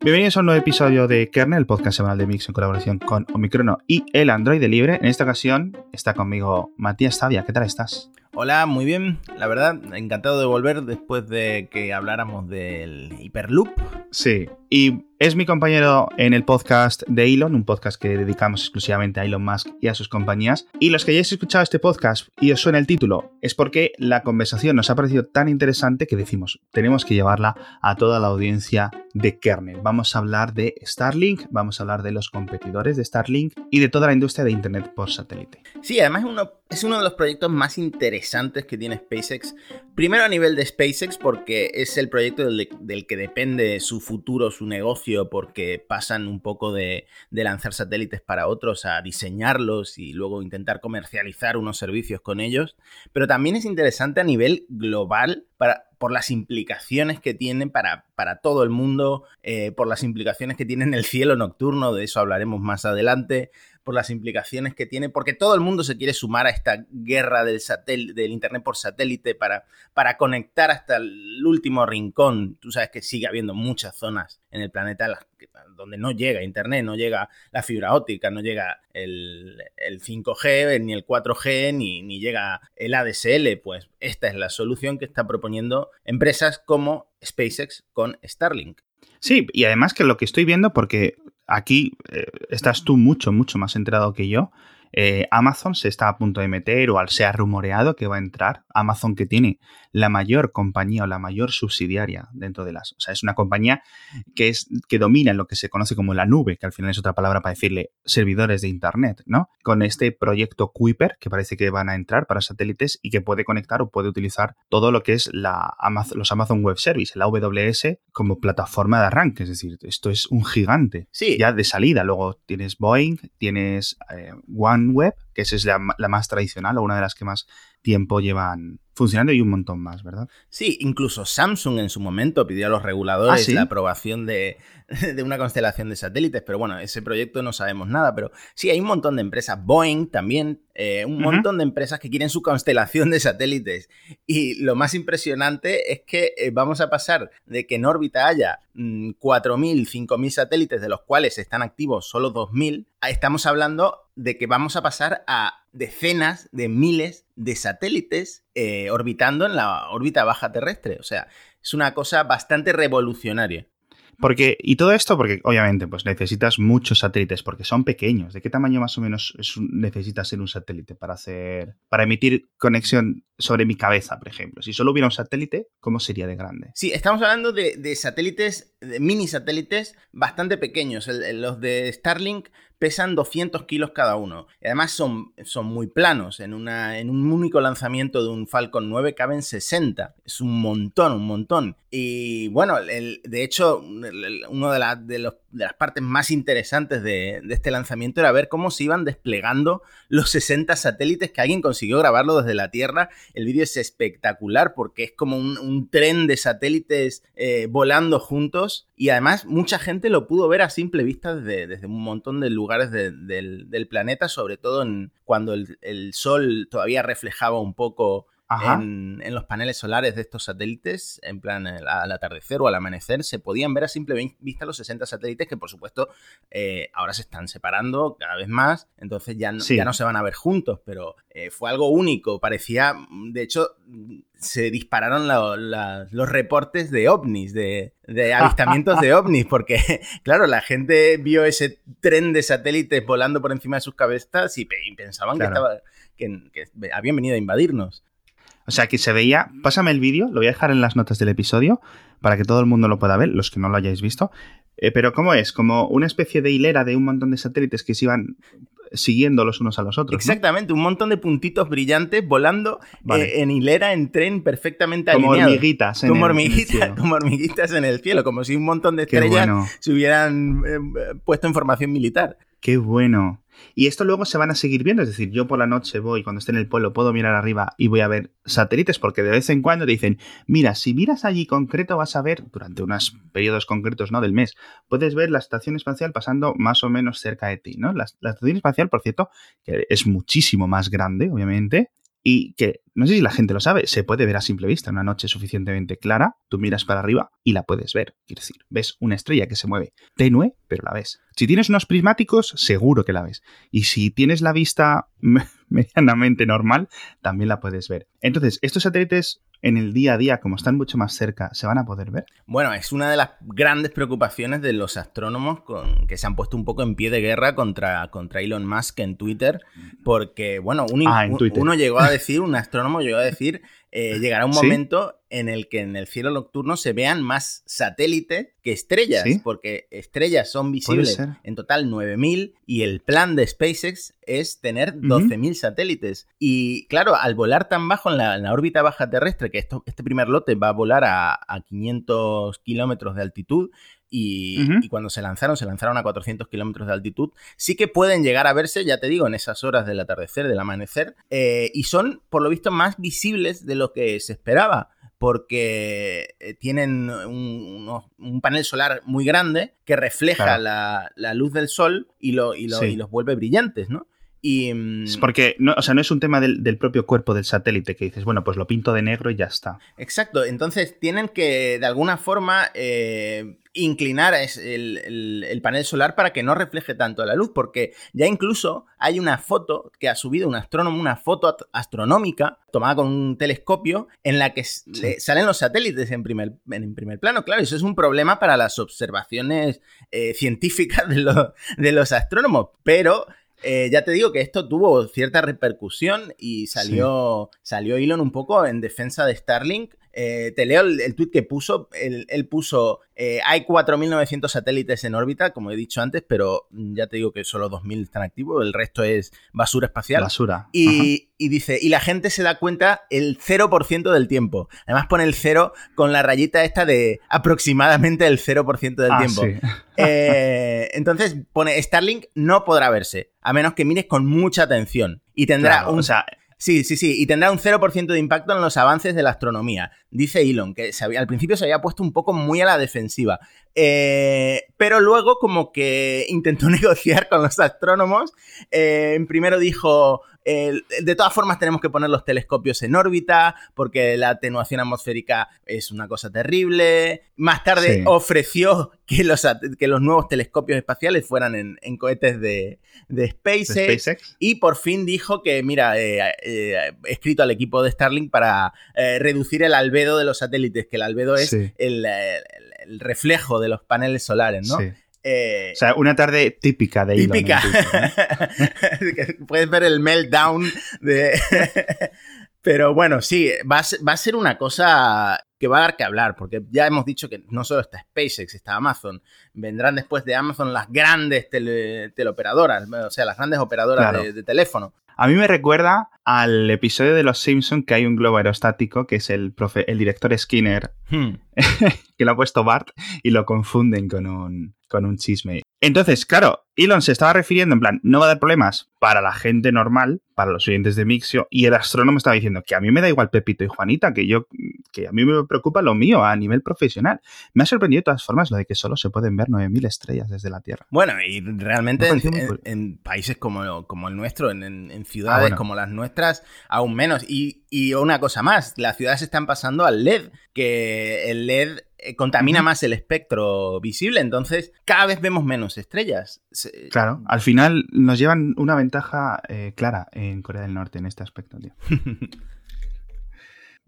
Bienvenidos a un nuevo episodio de Kernel, el podcast semanal de Mix en colaboración con Omicrono y el Android Libre. En esta ocasión está conmigo Matías Tavia. ¿Qué tal estás? Hola, muy bien. La verdad, encantado de volver después de que habláramos del Hyperloop. Sí, y es mi compañero en el podcast de Elon, un podcast que dedicamos exclusivamente a Elon Musk y a sus compañías. Y los que hayáis escuchado este podcast y os suena el título, es porque la conversación nos ha parecido tan interesante que decimos, tenemos que llevarla a toda la audiencia de kernel. Vamos a hablar de Starlink, vamos a hablar de los competidores de Starlink y de toda la industria de Internet por satélite. Sí, además es uno, es uno de los proyectos más interesantes que tiene SpaceX. Primero a nivel de SpaceX porque es el proyecto del, del que depende su futuro, su negocio porque pasan un poco de, lanzar satélites para otros a diseñarlos y luego intentar comercializar unos servicios con ellos. Pero también es interesante a nivel global para, por las implicaciones que tiene para, para todo el mundo, eh, por las implicaciones que tiene en el cielo nocturno, de eso hablaremos más adelante, por las implicaciones que tiene, porque todo el mundo se quiere sumar a esta guerra del, del Internet por satélite para, para conectar hasta el último rincón. Tú sabes que sigue habiendo muchas zonas en el planeta donde no llega Internet, no llega la fibra óptica, no llega el, 5G, ni el 4G, ni, ni llega el ADSL. Pues esta es la solución que está proponiendo empresas como SpaceX con Starlink. Sí, y además que lo que estoy viendo, porque aquí eh, estás tú mucho, mucho más enterado que yo. Eh, Amazon se está a punto de meter o al se ha rumoreado que va a entrar. Amazon que tiene la mayor compañía o la mayor subsidiaria dentro de las... O sea, es una compañía que, es, que domina lo que se conoce como la nube, que al final es otra palabra para decirle servidores de Internet, ¿no? Con este proyecto Kuiper, que parece que van a entrar para satélites y que puede conectar o puede utilizar todo lo que es la los Amazon Web Service, la AWS, como plataforma de arranque. Es decir, esto es un gigante. Sí. Ya de salida. Luego tienes Boeing, tienes eh, on web? Que esa es la, la más tradicional o una de las que más tiempo llevan funcionando y un montón más, ¿verdad? Sí, incluso Samsung en su momento pidió a los reguladores ¿Ah, la aprobación de, una constelación de satélites, pero bueno, ese proyecto no sabemos nada, pero sí, hay un montón de empresas, Boeing también, eh, un montón de empresas que quieren su constelación de satélites. Y lo más impresionante es que eh, vamos a pasar de que en órbita haya 4.000, mm, 5.000 satélites, de los cuales están activos solo 2.000, estamos hablando de que vamos a pasar a decenas de miles de satélites eh, orbitando en la órbita baja terrestre. O sea, es una cosa bastante revolucionaria. Porque, y todo esto porque obviamente pues necesitas muchos satélites porque son pequeños. ¿De qué tamaño más o menos necesitas ser un satélite para hacer, para emitir conexión sobre mi cabeza, por ejemplo? Si solo hubiera un satélite, ¿cómo sería de grande? Sí, estamos hablando de, satélites, de mini satélites bastante pequeños. los de Starlink pesan 200 kilos cada uno. Y además son, son muy planos. En, una, en un único lanzamiento de un Falcon 9 caben 60. Es un montón, un montón. Y bueno, de hecho, una de, de, de, las partes más interesantes de, este lanzamiento era ver cómo se iban desplegando los 60 satélites que alguien consiguió grabarlo desde la Tierra. El vídeo es espectacular porque es como un, tren de satélites eh, volando juntos y además mucha gente lo pudo ver a simple vista desde, un montón de lugares del, planeta, sobre todo en, cuando el, sol todavía reflejaba un poco en, los paneles solares de estos satélites, en plan al atardecer o al amanecer, se podían ver a simple vista los 60 satélites que por supuesto eh, ahora se están separando cada vez más, entonces ya no, ya no se van a ver juntos, pero eh, fue algo único, parecía, de hecho, se dispararon los reportes de ovnis, de, avistamientos de ovnis, porque, claro, la gente vio ese tren de satélites volando por encima de sus cabezas y, pensaban que, estaba, que, habían venido a invadirnos. O sea, que se veía. Pásame el vídeo, lo voy a dejar en las notas del episodio para que todo el mundo lo pueda ver, los que no lo hayáis visto. Eh, pero ¿cómo es? Como una especie de hilera de un montón de satélites que se iban siguiendo los unos a los otros. Exactamente, un montón de puntitos brillantes volando eh, en hilera, en tren perfectamente como Hormiguitas en como hormiguitas, como hormiguitas en el cielo, como si un montón de estrellas se hubieran eh, puesto en formación militar. Qué bueno. Y esto luego se van a seguir viendo, es decir, yo por la noche voy, cuando esté en el pueblo, puedo mirar arriba y voy a ver satélites, porque de vez en cuando te dicen, mira, si miras allí concreto vas a ver, durante unos periodos concretos, ¿no? Del mes, puedes ver la estación espacial pasando más o menos cerca de ti, ¿no? La, la estación espacial, por cierto, que es muchísimo más grande, obviamente, y que no sé si la gente lo sabe, se puede ver a simple vista una noche suficientemente clara, tú miras para arriba y la puedes ver. Quiero decir, ves una estrella que se mueve tenue, pero la ves. Si tienes unos prismáticos, seguro que la ves. Y si tienes la vista medianamente normal, también la puedes ver. Entonces, estos satélites en el día a día, como están mucho más cerca, ¿se van a poder ver? Bueno, es una de las grandes preocupaciones de los astrónomos con, que se han puesto un poco en pie de guerra contra, contra Elon Musk en Twitter, porque, bueno, ah, uno llegó a decir, un astrónomo llegó a decir eh, llegará un momento en el que en el cielo nocturno se vean más satélites que estrellas, porque estrellas son visibles en total 9.000 y el plan de SpaceX es tener 12.000 satélites. Y claro, al volar tan bajo en la, órbita baja terrestre, que esto, este primer lote va a volar a, a 500 kilómetros de altitud, y, cuando se lanzaron, se lanzaron a 400 kilómetros de altitud. Sí que pueden llegar a verse, ya te digo, en esas horas del atardecer, del amanecer, eh, y son, por lo visto, más visibles de lo que se esperaba porque eh, tienen un, panel solar muy grande que refleja la, luz del sol y, lo, y, y, los vuelve brillantes, ¿no? Y, mm, porque no, o sea, no es un tema del, propio cuerpo del satélite que dices, bueno, pues lo pinto de negro y ya está. Exacto, entonces tienen que de alguna forma eh, inclinar el, panel solar para que no refleje tanto la luz, porque ya incluso hay una foto que ha subido un astrónomo, una foto astronómica tomada con un telescopio en la que salen los satélites en primer, en primer plano. Claro, eso es un problema para las observaciones eh, científicas de, de los astrónomos, pero eh, ya te digo que esto tuvo cierta repercusión y salió, salió Elon un poco en defensa de Starlink eh, te leo el, tweet que puso. Él, puso: eh, Hay 4.900 satélites en órbita, como he dicho antes, pero ya te digo que solo 2.000 están activos. El resto es basura espacial. Basura. Y, dice: Y la gente se da cuenta el 0% del tiempo. Además, pone el 0 con la rayita esta de aproximadamente el 0% del ah, tiempo. Eh, entonces pone: Starlink no podrá verse, a menos que mires con mucha atención. Y tendrá un. Sí, sí, sí, y tendrá un 0% de impacto en los avances de la astronomía. Dice Elon, que al principio se había puesto un poco muy a la defensiva, eh, pero luego como que intentó negociar con los astrónomos. Eh, primero dijo, de todas formas tenemos que poner los telescopios en órbita porque la atenuación atmosférica es una cosa terrible. Más tarde ofreció que los, que los nuevos telescopios espaciales fueran en, cohetes de, SpaceX, Y por fin dijo que, mira, eh, eh, he escrito al equipo de Starlink para eh, reducir el albedo de los satélites, que el albedo es el, reflejo de los paneles solares, ¿no? Eh, o sea, una tarde típica de Típica. Puedes ver el meltdown de... Pero bueno, sí, va a, ser, una cosa que va a dar que hablar, porque ya hemos dicho que no solo está SpaceX, está Amazon, vendrán después de Amazon las grandes teleoperadoras, o sea, las grandes operadoras de, teléfono. A mí me recuerda al episodio de Los Simpson que hay un globo aerostático que es el, profe, el director Skinner, hmm. que lo ha puesto Bart y lo confunden con un, con un chisme. Entonces, claro, Elon se estaba refiriendo en plan, no va a dar problemas para la gente normal, para los oyentes de Mixio, y el astrónomo estaba diciendo que a mí me da igual Pepito y Juanita, que yo, que a mí me preocupa lo mío a nivel profesional. Me ha sorprendido de todas formas lo de que solo se pueden ver 9.000 estrellas desde la Tierra. Bueno, y realmente en, países como, como el nuestro, en, ciudades ah, como las nuestras, aún menos. Y, y una cosa más, las ciudades están pasando al LED, que el LED contamina más el espectro visible, entonces cada vez vemos menos estrellas. Claro, al final nos llevan una ventaja eh, clara en Corea del Norte en este aspecto, tío.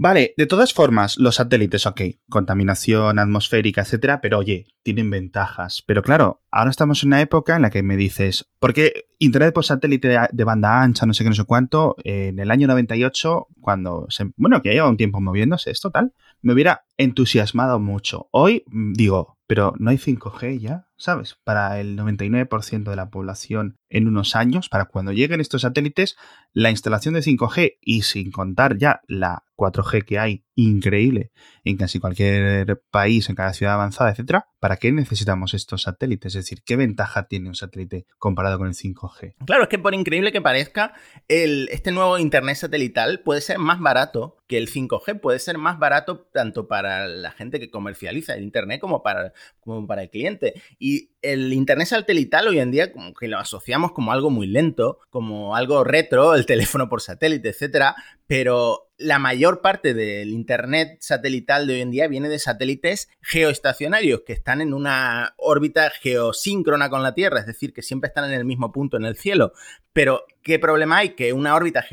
Vale, de todas formas, los satélites, ok, contaminación atmosférica, etcétera, pero oye, tienen ventajas. Pero claro, ahora estamos en una época en la que me dices, porque Internet por satélite de, banda ancha, no sé qué, no sé cuánto, en el año 98, cuando se, bueno, que lleva un tiempo moviéndose, esto tal, me hubiera entusiasmado mucho. Hoy mm, digo, pero no hay 5G ya, ¿sabes? Para el 99% de la población en unos años, para cuando lleguen estos satélites, la instalación de 5G y sin contar ya la 4G que hay, increíble, en casi cualquier país, en cada ciudad avanzada, etcétera, ¿para qué necesitamos estos satélites? Es decir, ¿qué ventaja tiene un satélite comparado con el 5G? Claro, es que por increíble que parezca, este nuevo Internet satelital puede ser más barato que el 5G, puede ser más barato tanto para la gente que comercializa el Internet como para, como para el cliente. Y you el Internet satelital hoy en día como que lo asociamos como algo muy lento, como algo retro, el teléfono por satélite, etcétera, pero la mayor parte del Internet satelital de hoy en día viene de satélites geoestacionarios que están en una órbita geosíncrona con la Tierra, es decir, que siempre están en el mismo punto en el cielo. Pero, ¿qué problema hay? Que una órbita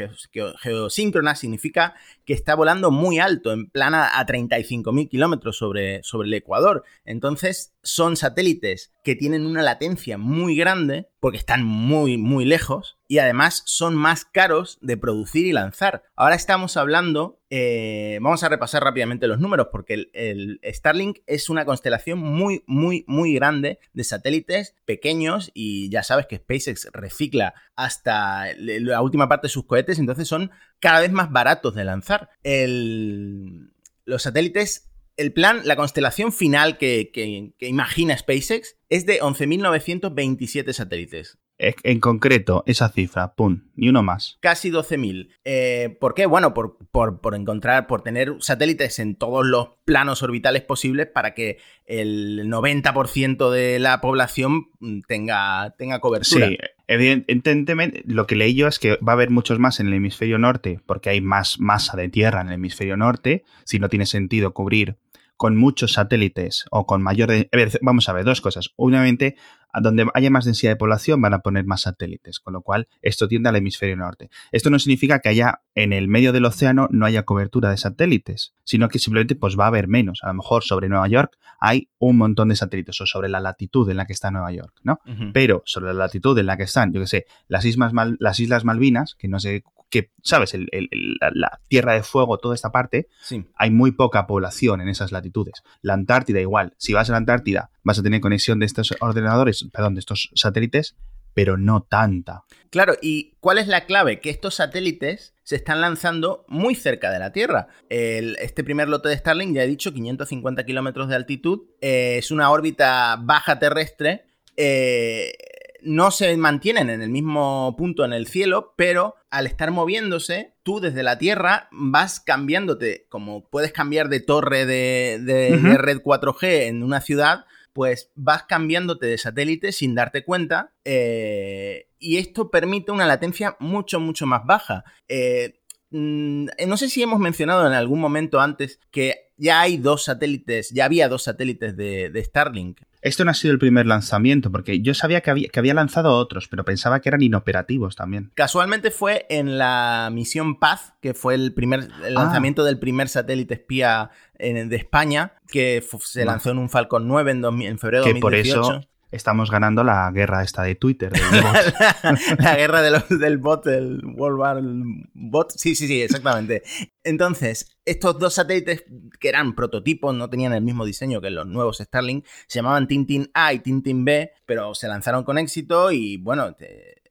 geosíncrona significa que está volando muy alto, en plana a 35.000 kilómetros sobre, sobre el Ecuador. Entonces, son satélites que tienen una latencia muy grande, porque están muy, muy lejos, y además son más caros de producir y lanzar. Ahora estamos hablando, eh, vamos a repasar rápidamente los números, porque el, el, Starlink es una constelación muy, muy, muy grande de satélites pequeños, y ya sabes que SpaceX recicla hasta la última parte de sus cohetes, entonces son cada vez más baratos de lanzar. El, los satélites, el plan, la constelación final que, que, que imagina SpaceX es de 11.927 satélites. En concreto, esa cifra, pum, ni uno más. Casi 12.000. Eh, ¿Por qué? Bueno, por, por, por, encontrar, por tener satélites en todos los planos orbitales posibles para que el 90% de la población tenga, tenga cobertura. Sí, evidentemente, lo que leí yo es que va a haber muchos más en el hemisferio norte, porque hay más masa de tierra en el hemisferio norte. Si no tiene sentido cubrir con muchos satélites o con mayor... Vamos a ver, dos cosas. Obviamente, donde haya más densidad de población van a poner más satélites, con lo cual esto tiende al hemisferio norte. Esto no significa que haya en el medio del océano no haya cobertura de satélites, sino que simplemente pues va a haber menos. A lo mejor sobre Nueva York hay un montón de satélites o sobre la latitud en la que está Nueva York, ¿no? Uh -huh. Pero sobre la latitud en la que están, yo que sé, las Islas, Mal las Islas Malvinas, que no sé que, ¿sabes? El, el, la, la, Tierra de Fuego, toda esta parte, sí. hay muy poca población en esas latitudes. La Antártida igual. Si vas a la Antártida, vas a tener conexión de estos ordenadores, perdón, de estos satélites, pero no tanta. Claro, ¿y cuál es la clave? Que estos satélites se están lanzando muy cerca de la Tierra. El, este primer lote de Starlink, ya he dicho, 550 kilómetros de altitud, eh, es una órbita baja terrestre. Eh, no se mantienen en el mismo punto en el cielo, pero al estar moviéndose, tú desde la Tierra vas cambiándote, como puedes cambiar de torre de, de, uh -huh. de red 4G en una ciudad, pues vas cambiándote de satélite sin darte cuenta eh, y esto permite una latencia mucho, mucho más baja. Eh, no sé si hemos mencionado en algún momento antes que ya hay dos satélites, ya había dos satélites de, de Starlink. Esto no ha sido el primer lanzamiento, porque yo sabía que había, que había, lanzado otros, pero pensaba que eran inoperativos también. Casualmente fue en la misión Paz, que fue el primer el lanzamiento ah. del primer satélite espía en, de España, que se lanzó en un Falcon 9 en, 2000, en febrero de 2018. Por eso estamos ganando la guerra esta de Twitter. la, la, guerra de los, del bot, del World War Bot. Sí, sí, sí, exactamente. Entonces, estos dos satélites que eran prototipos, no tenían el mismo diseño que los nuevos Starlink, se llamaban Tintin A y Tintin B, pero se lanzaron con éxito y bueno, te,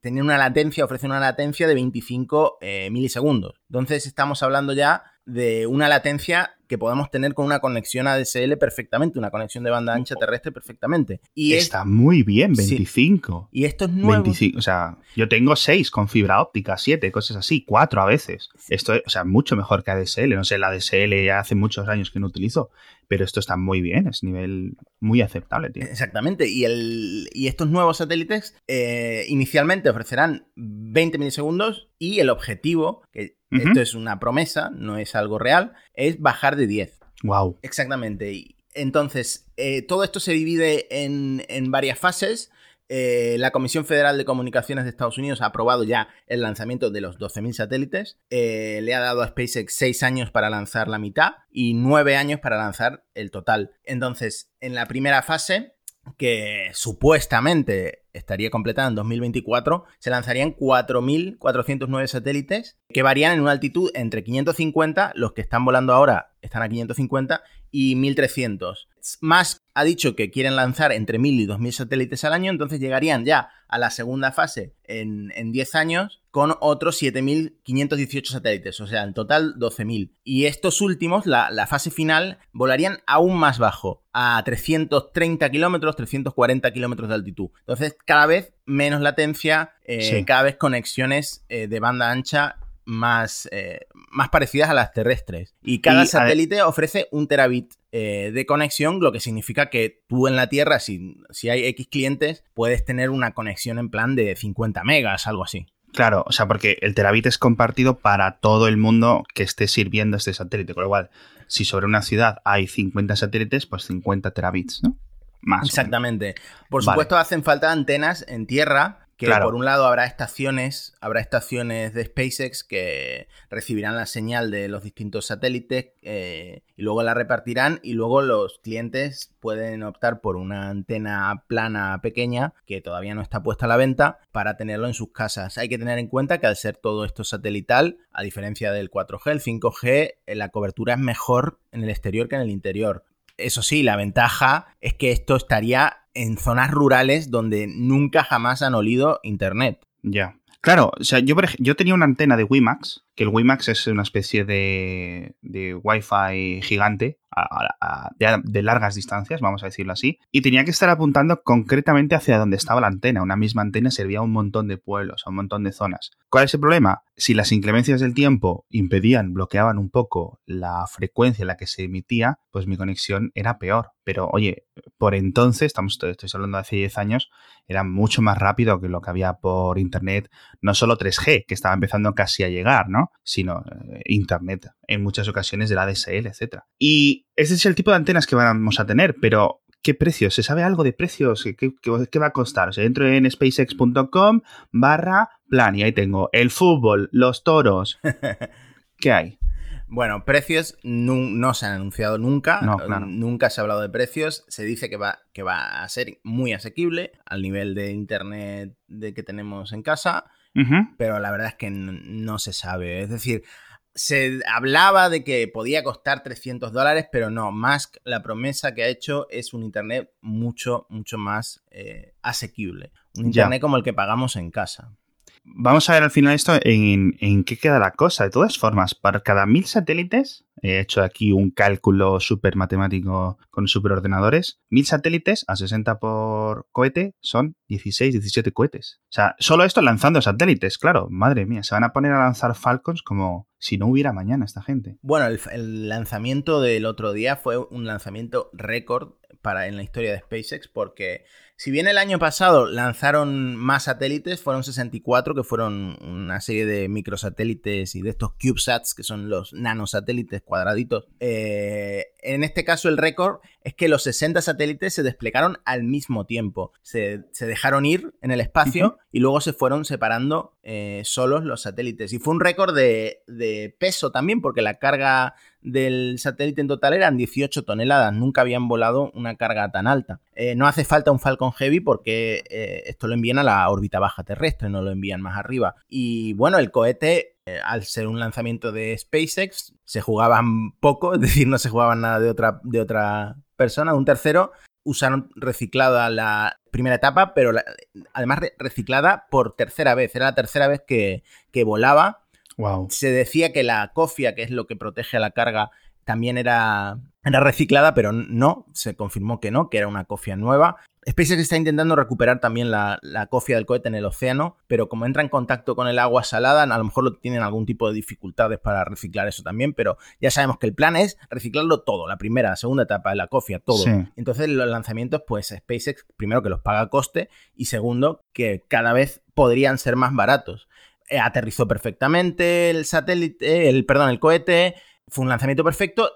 tenían una latencia, ofrecen una latencia de 25 eh, milisegundos. Entonces estamos hablando ya de una latencia que podemos tener con una conexión ADSL perfectamente, una conexión de banda ancha terrestre perfectamente. Y Está es... muy bien, 25. Sí. Y esto es nuevo. 25, o sea, yo tengo 6 con fibra óptica, 7, cosas así, 4 a veces. Esto es, o sea, mucho mejor que ADSL. No sé, la ADSL ya hace muchos años que no utilizo, pero esto está muy bien, es nivel muy aceptable, tío. Exactamente. Y, el, y estos nuevos satélites eh, inicialmente ofrecerán 20 milisegundos y el objetivo, que Uh -huh. Esto es una promesa, no es algo real, es bajar de 10. Wow. Exactamente. Entonces, eh, todo esto se divide en, en varias fases. Eh, la Comisión Federal de Comunicaciones de Estados Unidos ha aprobado ya el lanzamiento de los 12.000 satélites. Eh, le ha dado a SpaceX 6 años para lanzar la mitad y 9 años para lanzar el total. Entonces, en la primera fase, que supuestamente estaría completada en 2024, se lanzarían 4.409 satélites que varían en una altitud entre 550, los que están volando ahora están a 550, y 1.300. Más ha dicho que quieren lanzar entre 1.000 y 2.000 satélites al año, entonces llegarían ya a la segunda fase en, en 10 años con otros 7.518 satélites, o sea, en total 12.000. Y estos últimos, la, la, fase final, volarían aún más bajo, a 330 kilómetros, 340 kilómetros de altitud. Entonces, cada vez menos latencia, eh, sí. cada vez conexiones eh, de banda ancha más, eh, más parecidas a las terrestres. Y cada satélite ofrece un terabit eh, de conexión, lo que significa que tú en la Tierra, si, si hay X clientes, puedes tener una conexión en plan de 50 megas, algo así. Claro, o sea, porque el terabit es compartido para todo el mundo que esté sirviendo este satélite. Con lo cual, si sobre una ciudad hay 50 satélites, pues 50 terabits, ¿no? Más. Exactamente. Por supuesto, hacen falta antenas en tierra que por un lado habrá estaciones, habrá estaciones de SpaceX que recibirán la señal de los distintos satélites eh, y luego la repartirán y luego los clientes pueden optar por una antena plana pequeña que todavía no está puesta a la venta para tenerlo en sus casas. Hay que tener en cuenta que al ser todo esto satelital, a diferencia del 4G, el 5G, eh, la cobertura es mejor en el exterior que en el interior. Eso sí, la ventaja es que esto estaría en zonas rurales donde nunca jamás han olido internet. Ya. Claro, o sea, yo, yo tenía una antena de WiMAX, que el WiMAX es una especie de, de Wi-Fi gigante, de, largas distancias, vamos a decirlo así, y tenía que estar apuntando concretamente hacia donde estaba la antena. Una misma antena servía a un montón de pueblos, a un montón de zonas. ¿Cuál es el problema? Si las inclemencias del tiempo impedían, bloqueaban un poco la frecuencia en la que se emitía, pues mi conexión era peor. Pero oye, por entonces, estamos, estoy hablando de hace 10 años, era mucho más rápido que lo que había por Internet, no solo 3G, que estaba empezando casi a llegar, ¿no? Sino eh, Internet en muchas ocasiones de la DSL, etc. Y ese es el tipo de antenas que vamos a tener, pero ¿qué precios? ¿Se sabe algo de precios? ¿Qué, va a costar? O sea, entro en spacex.com barra plan y ahí tengo el fútbol, los toros. ¿Qué hay? Bueno, precios no, se han anunciado nunca. Nunca se ha hablado de precios. Se dice que va, que va a ser muy asequible al nivel de internet de que tenemos en casa. Pero la verdad es que no se sabe. Es decir, se hablaba de que podía costar 300 dólares, pero no, Musk la promesa que ha hecho es un Internet mucho, mucho más eh, asequible. Un Internet como el que pagamos en casa. Vamos a ver al final esto en, qué queda la cosa. De todas formas, para cada mil satélites he hecho aquí un cálculo súper matemático con superordenadores. Mil satélites a 60 por cohete son 16, 17 cohetes. O sea, solo esto lanzando satélites, claro. Madre mía, se van a poner a lanzar Falcons como si no hubiera mañana esta gente. Bueno, el, lanzamiento del otro día fue un lanzamiento récord para en la historia de SpaceX porque si bien el año pasado lanzaron más satélites, fueron 64, que fueron una serie de microsatélites y de estos CubeSats, que son los nanosatélites cuadraditos. Eh, en este caso, el récord es que los 60 satélites se desplegaron al mismo tiempo. Se, dejaron ir en el espacio y luego se fueron separando eh, solos los satélites. Y fue un récord de, de peso también, porque la carga del satélite en total eran 18 toneladas. Nunca habían volado una carga tan alta. Eh, no hace falta un Falcon Heavy porque eh, esto lo envían a la órbita baja terrestre, no lo envían más arriba. Y bueno, el cohete, eh, al ser un lanzamiento de SpaceX, se jugaban poco, es decir, no se jugaban nada de otra, de otra persona, de un tercero. Usaron reciclada la primera etapa, pero además reciclada por tercera vez. Era la tercera vez que, que volaba se decía que la cofia, que es lo que protege a la carga, también era, era reciclada, pero no, se confirmó que no, que era una cofia nueva. SpaceX está intentando recuperar también la, cofia del cohete en el océano, pero como entra en contacto con el agua salada, a lo mejor tienen algún tipo de dificultades para reciclar eso también, pero ya sabemos que el plan es reciclarlo todo, la primera, la segunda etapa de la cofia, todo. Entonces los lanzamientos, pues SpaceX, primero que los paga a coste y segundo que cada vez podrían ser más baratos. Eh, aterrizó perfectamente el satélite, el, perdón, el cohete, fue un lanzamiento perfecto.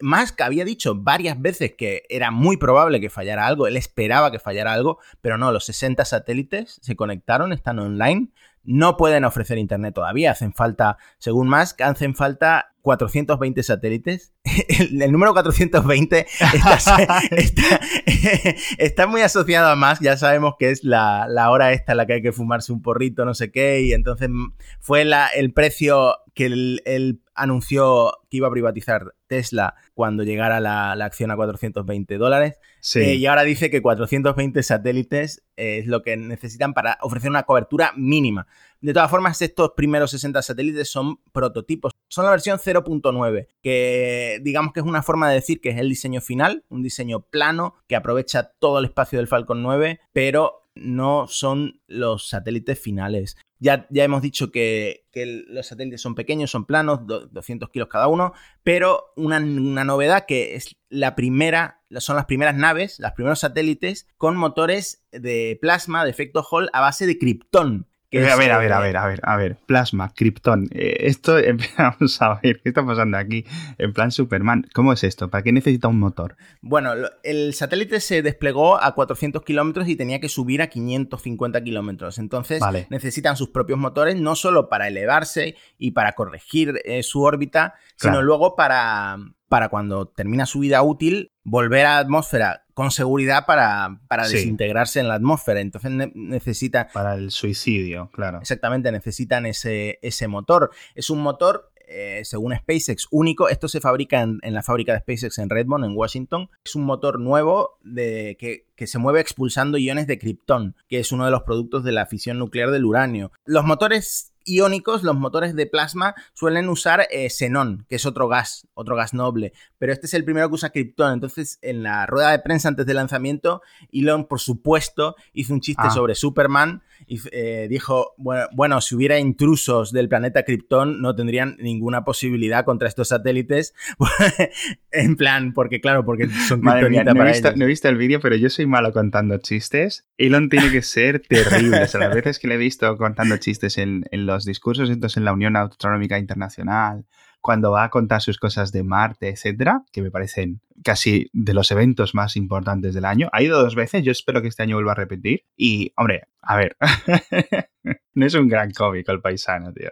Musk había dicho varias veces que era muy probable que fallara algo, él esperaba que fallara algo, pero no, los 60 satélites se conectaron, están online, no pueden ofrecer internet todavía, hacen falta, según Musk, hacen falta 420 satélites. El, número 420 está, muy asociado a más. Ya sabemos que es la, hora esta en la que hay que fumarse un porrito, no sé qué. Y entonces fue el precio que él, anunció que iba a privatizar Tesla cuando llegara la, acción a 420 dólares. Eh, y ahora dice que 420 satélites es lo que necesitan para ofrecer una cobertura mínima. De todas formas, estos primeros 60 satélites son prototipos. Son la versión 0.9, que digamos que es una forma de decir que es el diseño final, un diseño plano que aprovecha todo el espacio del Falcon 9, pero no son los satélites finales. Ya, ya hemos dicho que, que los satélites son pequeños, son planos, 200 kilos cada uno, pero una, una, novedad que es la primera, son las primeras naves, los primeros satélites con motores de plasma de efecto Hall a base de A ver, a ver, a ver, a ver, a ver. Plasma, Krypton. Eh, esto empezamos a ver qué está pasando aquí. En plan Superman. ¿Cómo es esto? ¿Para qué necesita un motor? Bueno, el satélite se desplegó a 400 kilómetros y tenía que subir a 550 kilómetros. Entonces necesitan sus propios motores, no solo para elevarse y para corregir eh, su órbita, sino luego para, para cuando termina su vida útil, volver a la atmósfera con seguridad para, para desintegrarse en la atmósfera. Entonces necesita... Para el suicidio, claro. Exactamente, necesitan ese, ese motor. Es un motor eh, según SpaceX, único. Esto se fabrica en, la fábrica de SpaceX en Redmond, en Washington. Es un motor nuevo de, que, que, se mueve expulsando iones de kriptón, que es uno de los productos de la fisión nuclear del uranio. Los motores iónicos, los motores de plasma suelen usar eh, xenón, que es otro gas, otro gas noble, pero este es el primero que usa criptón. Entonces, en la rueda de prensa antes del lanzamiento, Elon, por supuesto, hizo un chiste ah. sobre Superman y eh, dijo, bueno, bueno, si hubiera intrusos del planeta Krypton, no tendrían ninguna posibilidad contra estos satélites. en plan, porque claro, porque son Madre mía, no, he visto, no he visto el vídeo, pero yo soy malo contando chistes. Elon tiene que ser terrible. O sea, las veces que le he visto contando chistes en, en los discursos entonces en la Unión Astronómica Internacional, cuando va a contar sus cosas de Marte, etcétera, que me parecen casi de los eventos más importantes del año. Ha ido dos veces, yo espero que este año vuelva a repetir. Y, hombre, a ver, no es un gran cómico el paisano, tío.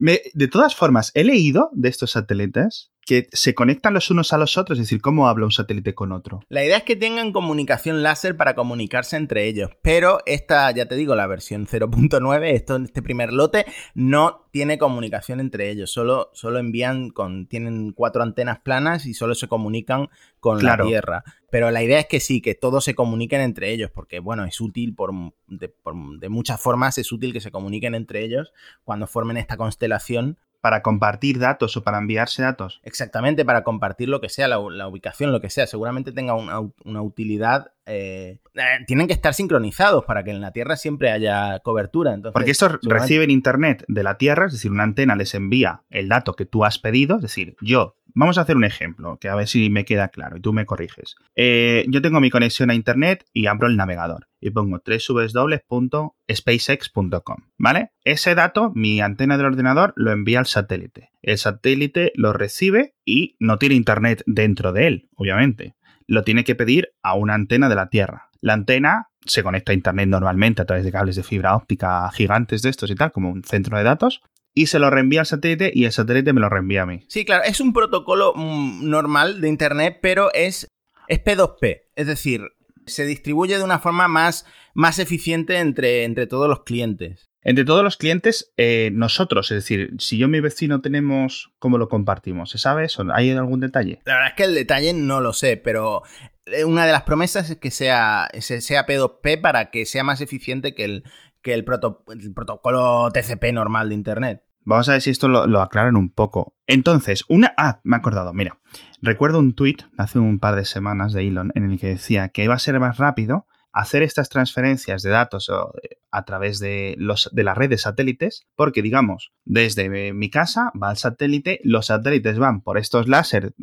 de todas formas, he leído de estos satélites que se conectan los unos a los otros, es decir, cómo habla un satélite con otro. La idea es que tengan comunicación láser para comunicarse entre ellos, pero esta, ya te digo, la versión 0.9, esto este primer lote, no tiene comunicación entre ellos, solo, solo envían con, tienen cuatro antenas planas y solo se comunican con la Tierra. Pero la idea es que sí, que todos se comuniquen entre ellos, porque bueno, es útil por de muchas formas, es útil que se comuniquen entre ellos cuando formen esta constelación para compartir datos o para enviarse datos. Exactamente, para compartir lo que sea, la, ubicación, lo que sea. Seguramente tenga una, utilidad. Eh, eh, tienen que estar sincronizados para que en la Tierra siempre haya cobertura. Entonces, Porque estos reciben internet de la Tierra, es decir, una antena les envía el dato que tú has pedido. Es decir, yo Vamos a hacer un ejemplo, que a ver si me queda claro y tú me corriges. Eh, yo tengo mi conexión a Internet y abro el navegador y pongo www.spacex.com, ¿vale? Ese dato, mi antena del ordenador lo envía al satélite. El satélite lo recibe y no tiene internet dentro de él, obviamente. Lo tiene que pedir a una antena de la Tierra. La antena se conecta a internet normalmente a través de cables de fibra óptica gigantes de estos y tal, como un centro de datos, y se lo reenvía al satélite y el satélite me lo reenvía a mí. Sí, claro, es un protocolo mm, normal de internet, pero es, es P2P. Es decir, se distribuye de una forma más, más eficiente entre, entre todos los clientes. Entre todos los clientes, eh, nosotros, es decir, si yo y mi vecino tenemos, ¿cómo lo compartimos? ¿Se sabe eso? ¿Hay algún detalle? La verdad es que el detalle no lo sé, pero eh, una de las promesas es que sea, sea P2P para que sea más eficiente que el, que el, protocolo TCP normal de Internet. Vamos a ver si esto lo, lo, aclaran un poco. Entonces, una... Ah, me he acordado, mira. Recuerdo un tweet hace un par de semanas de Elon en el que decía que iba a ser más rápido hacer estas transferencias de datos a través de, los, de la red de satélites, porque digamos, desde mi casa va al satélite, los satélites van por estos láser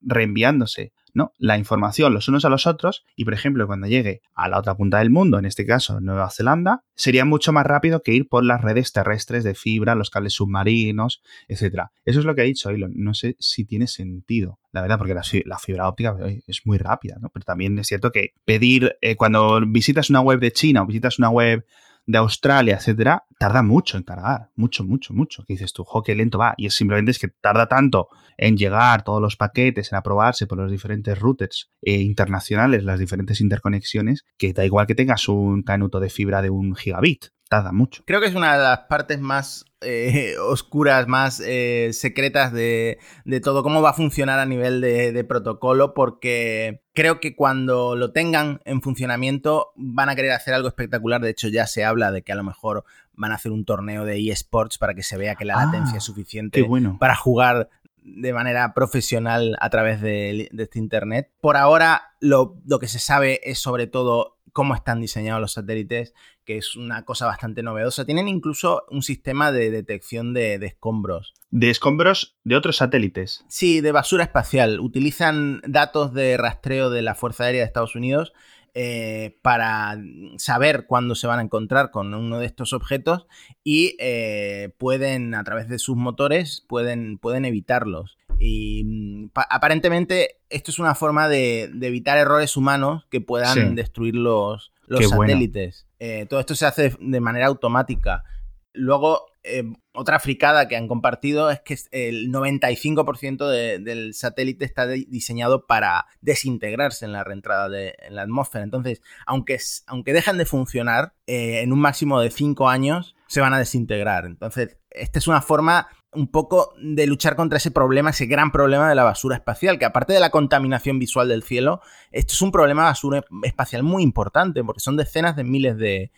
reenviándose ¿no? la información los unos a los otros y, por ejemplo, cuando llegue a la otra punta del mundo, en este caso Nueva Zelanda, sería mucho más rápido que ir por las redes terrestres de fibra, los cables submarinos, etc. Eso es lo que ha dicho Elon. No sé si tiene sentido, la verdad, porque la, fibra óptica es muy rápida, ¿no? Pero también es cierto que pedir, eh, cuando visitas una web de China o visitas una web de Australia, etcétera, tarda mucho en cargar, mucho, mucho, mucho. Que dices tú, jo, qué lento va. Y es simplemente es que tarda tanto en llegar todos los paquetes, en aprobarse por los diferentes routers eh, internacionales, las diferentes interconexiones, que da igual que tengas un canuto de fibra de un gigabit tarda mucho. Creo que es una de las partes más eh, oscuras, más eh, secretas de, todo, cómo va a funcionar a nivel de, protocolo, porque creo que cuando lo tengan en funcionamiento van a querer hacer algo espectacular. De hecho, ya se habla de que a lo mejor van a hacer un torneo de eSports para que se vea que la ah, latencia es suficiente para jugar de manera profesional a través de, este Internet. Por ahora, lo, lo, que se sabe es sobre todo cómo están diseñados los satélites, que es una cosa bastante novedosa. Tienen incluso un sistema de detección de, escombros. ¿De escombros de otros satélites? Sí, de basura espacial. Utilizan datos de rastreo de la Fuerza Aérea de Estados Unidos eh, para saber cuándo se van a encontrar con uno de estos objetos y eh, pueden, a través de sus motores, pueden, pueden evitarlos. Y mm, aparentemente esto es una forma de, evitar errores humanos que puedan destruir los, los satélites. Eh, todo esto se hace de manera automática. Luego, eh, otra fricada que han compartido es que el 95% del satélite está diseñado para desintegrarse en la reentrada de en la atmósfera. Entonces, aunque, aunque dejan de funcionar, eh, en un máximo de 5 años se van a desintegrar. Entonces, esta es una forma un poco de luchar contra ese problema, ese gran problema de la basura espacial, que aparte de la contaminación visual del cielo, esto es un problema de basura espacial muy importante, porque son decenas de miles de,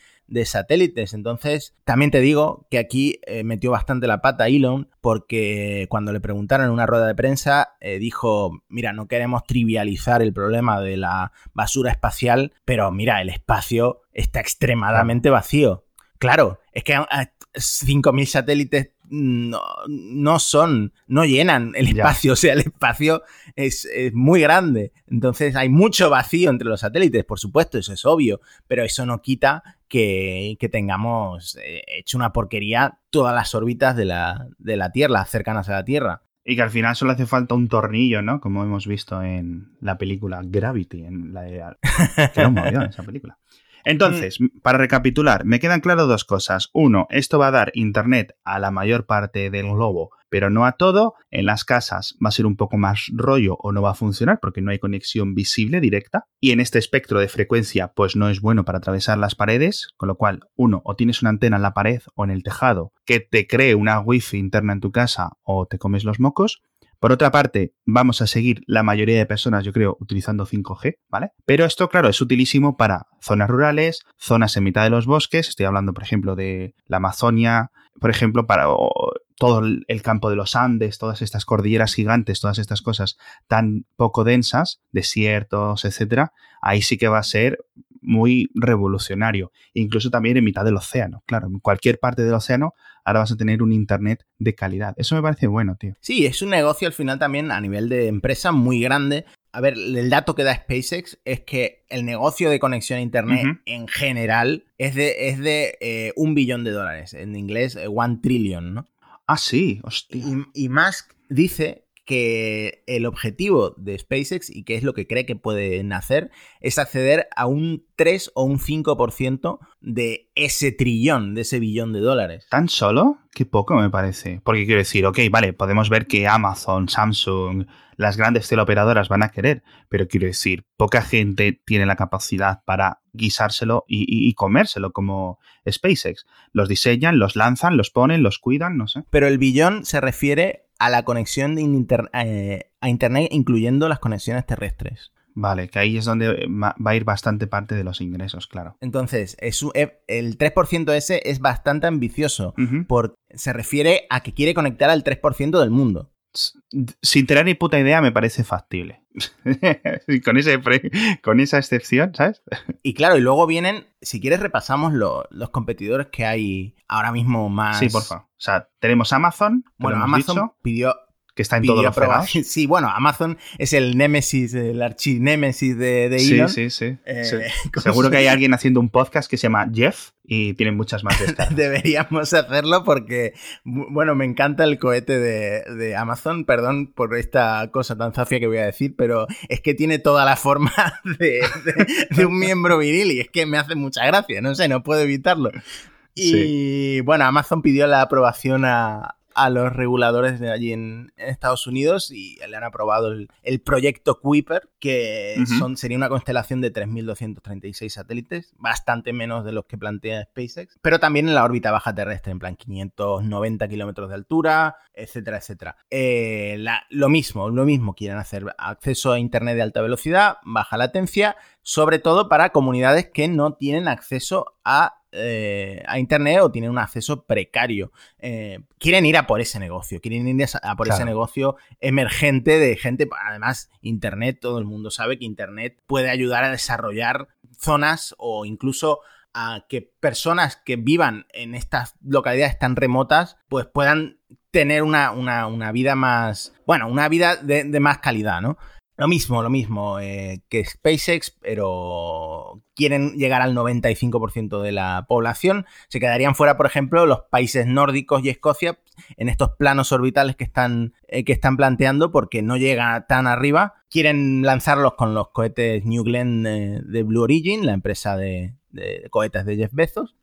satélites. Entonces, también te digo que aquí eh, metió bastante la pata Elon, porque cuando le preguntaron en una rueda de prensa, eh, dijo, mira, no queremos trivializar el problema de la basura espacial, pero mira, el espacio está extremadamente vacío. Claro, es que 5.000 satélites no, no son, no llenan el espacio, o sea, el espacio es, muy grande. Entonces hay mucho vacío entre los satélites, por supuesto, eso es obvio, pero eso no quita que, tengamos eh, hecho una porquería todas las órbitas de la, de la Tierra, cercanas a la Tierra. Y que al final solo hace falta un tornillo, ¿no? Como hemos visto en la película Gravity, en la de... Era un esa película. Entonces, mm. para recapitular, me quedan claras dos cosas. Uno, esto va a dar internet a la mayor parte del globo, pero no a todo. En las casas va a ser un poco más rollo o no va a funcionar porque no hay conexión visible directa. Y en este espectro de frecuencia, pues no es bueno para atravesar las paredes, con lo cual, uno, o tienes una antena en la pared o en el tejado que te cree una wifi interna en tu casa o te comes los mocos. Por otra parte, vamos a seguir la mayoría de personas, yo creo, utilizando 5G, ¿vale? Pero esto, claro, es utilísimo para zonas rurales, zonas en mitad de los bosques, estoy hablando, por ejemplo, de la Amazonia, por ejemplo, para todo el campo de los Andes, todas estas cordilleras gigantes, todas estas cosas tan poco densas, desiertos, etcétera, ahí sí que va a ser muy revolucionario. Incluso también en mitad del océano. Claro, en cualquier parte del océano ahora vas a tener un Internet de calidad. Eso me parece bueno, tío. Sí, es un negocio al final también a nivel de empresa muy grande. A ver, el dato que da SpaceX es que el negocio de conexión a Internet en general es de, es de eh, un billón de dólares. En inglés, eh, one trillion, ¿no? Ah, sí, hostia. Y, y Musk dice que el objetivo de SpaceX y que es lo que cree que pueden hacer es acceder a un 3 o un 5% de ese trillón, de ese billón de dólares. ¿Tan solo? Qué poco me parece. Porque quiero decir, ok, vale, podemos ver que Amazon, Samsung, las grandes teleoperadoras van a querer, pero quiero decir, poca gente tiene la capacidad para guisárselo y, comérselo como SpaceX. Los diseñan, los lanzan, los ponen, los cuidan, no sé. Pero el billón se refiere a la conexión eh, a Internet, incluyendo las conexiones terrestres. Vale, que ahí es donde va a ir bastante parte de los ingresos, claro. Entonces, es, eh, el 3% ese es bastante ambicioso, porque se refiere a que quiere conectar al 3% del mundo. Sin tener ni puta idea, me parece factible. con, ese con esa excepción, ¿sabes? y claro, y luego vienen, si quieres, repasamos los competidores que hay ahora mismo más. Sí, por favor. O sea, tenemos Amazon. Bueno, Amazon pidió que está en todo los Sí, bueno, Amazon es el némesis, el archinémesis de, de Elon. Sí, sí, eh, sí. Seguro que hay alguien haciendo un podcast que se llama Jeff y tiene muchas más de Deberíamos hacerlo porque, bueno, me encanta el cohete de, Amazon. Perdón por esta cosa tan zafia que voy a decir, pero es que tiene toda la forma de, de un miembro viril y es que me hace mucha gracia. No sé, no puedo evitarlo. Y bueno, Amazon pidió la aprobación a, a los reguladores de allí en, Estados Unidos y le han aprobado el, proyecto Kuiper, que son, sería una constelación de 3.236 satélites, bastante menos de los que plantea SpaceX, pero también en la órbita baja terrestre, en plan 590 kilómetros de altura, etcétera, etcétera. Eh, lo mismo, lo mismo quieren hacer acceso a Internet de alta velocidad, baja latencia, sobre todo para comunidades que no tienen acceso a eh, a Internet o tienen un acceso precario. Eh, quieren ir a por ese negocio, quieren ir a por ese negocio emergente de gente. Además, Internet, todo el mundo sabe que Internet puede ayudar a desarrollar zonas o incluso a que personas que vivan en estas localidades tan remotas pues puedan tener una, vida más, bueno, una vida de, de, más calidad, ¿no? Lo mismo, lo mismo eh, que SpaceX, pero quieren llegar al 95% de la población. Se quedarían fuera, por ejemplo, los países nórdicos y Escocia en estos planos orbitales que están, eh, que están planteando porque no llega tan arriba. Quieren lanzarlos con los cohetes New Glenn eh, de Blue Origin, la empresa de, cohetes de Jeff Bezos.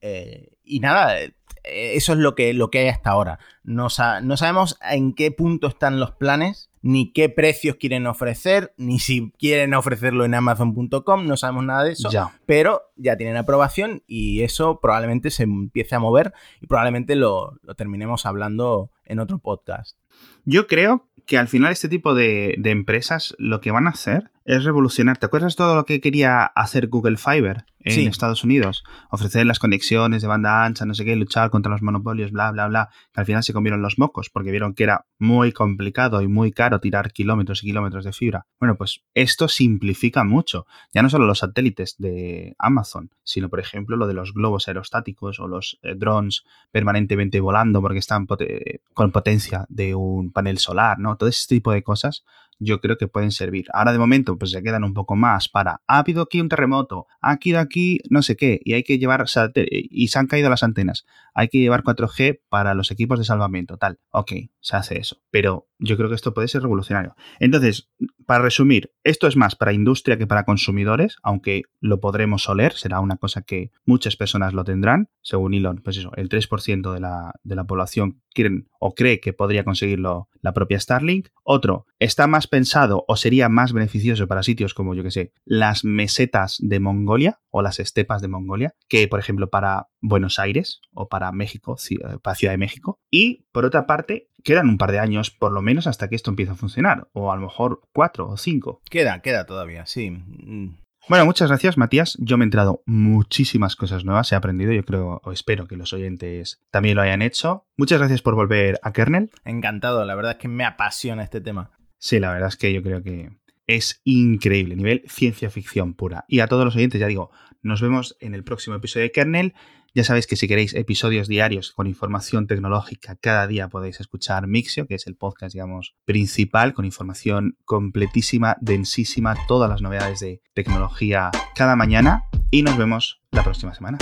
y nada, eso es lo que, lo que hay hasta ahora. No sabemos en qué punto están los planes ni qué precios quieren ofrecer, ni si quieren ofrecerlo en amazon.com, no sabemos nada de eso, pero ya tienen aprobación y eso probablemente se empiece a mover y probablemente lo, lo terminemos hablando en otro podcast. Yo creo que al final este tipo de, empresas lo que van a hacer es revolucionar. ¿Te acuerdas todo lo que quería hacer Google Fiber en Estados Unidos? Ofrecer las conexiones de banda ancha, no sé qué, luchar contra los monopolios, bla, bla, bla. Que al final se comieron los mocos porque vieron que era muy complicado y muy caro tirar kilómetros y kilómetros de fibra. Bueno, pues esto simplifica mucho. Ya no solo los satélites de Amazon, sino por ejemplo lo de los globos aerostáticos o los eh, drones permanentemente volando porque están con potencia de un panel solar, ¿no? Todo ese tipo de cosas yo creo que pueden servir. Ahora de momento pues se quedan un poco más para, ha habido aquí un terremoto, ha habido aquí no sé qué, y hay que llevar, y se han caído las antenas, hay que llevar 4G para los equipos de salvamento, tal. Ok, se hace eso, pero yo creo que esto puede ser revolucionario. Entonces, para resumir, esto es más para industria que para consumidores, aunque lo podremos oler, será una cosa que muchas personas lo tendrán, según Elon, pues eso, el 3% de la, de la población quieren o cree que podría conseguirlo la propia Starlink. Otro, está más pensado o sería más beneficioso para sitios como, yo que sé, las mesetas de Mongolia o las estepas de Mongolia, que por ejemplo para Buenos Aires o para México, para Ciudad de México. Y por otra parte, quedan un par de años por lo menos hasta que esto empiece a funcionar, o a lo mejor cuatro o cinco. Queda, queda todavía, sí. Mm. Bueno, muchas gracias, Matías. Yo me he entrado muchísimas cosas nuevas, he aprendido, yo creo o espero que los oyentes también lo hayan hecho. Muchas gracias por volver a Kernel. Encantado, la verdad es que me apasiona este tema. Sí, la verdad es que yo creo que es increíble, nivel ciencia ficción pura. Y a todos los oyentes, ya digo, nos vemos en el próximo episodio de Kernel. Ya sabéis que si queréis episodios diarios con información tecnológica, cada día podéis escuchar Mixio, que es el podcast, digamos, principal, con información completísima, densísima, todas las novedades de tecnología cada mañana. Y nos vemos la próxima semana.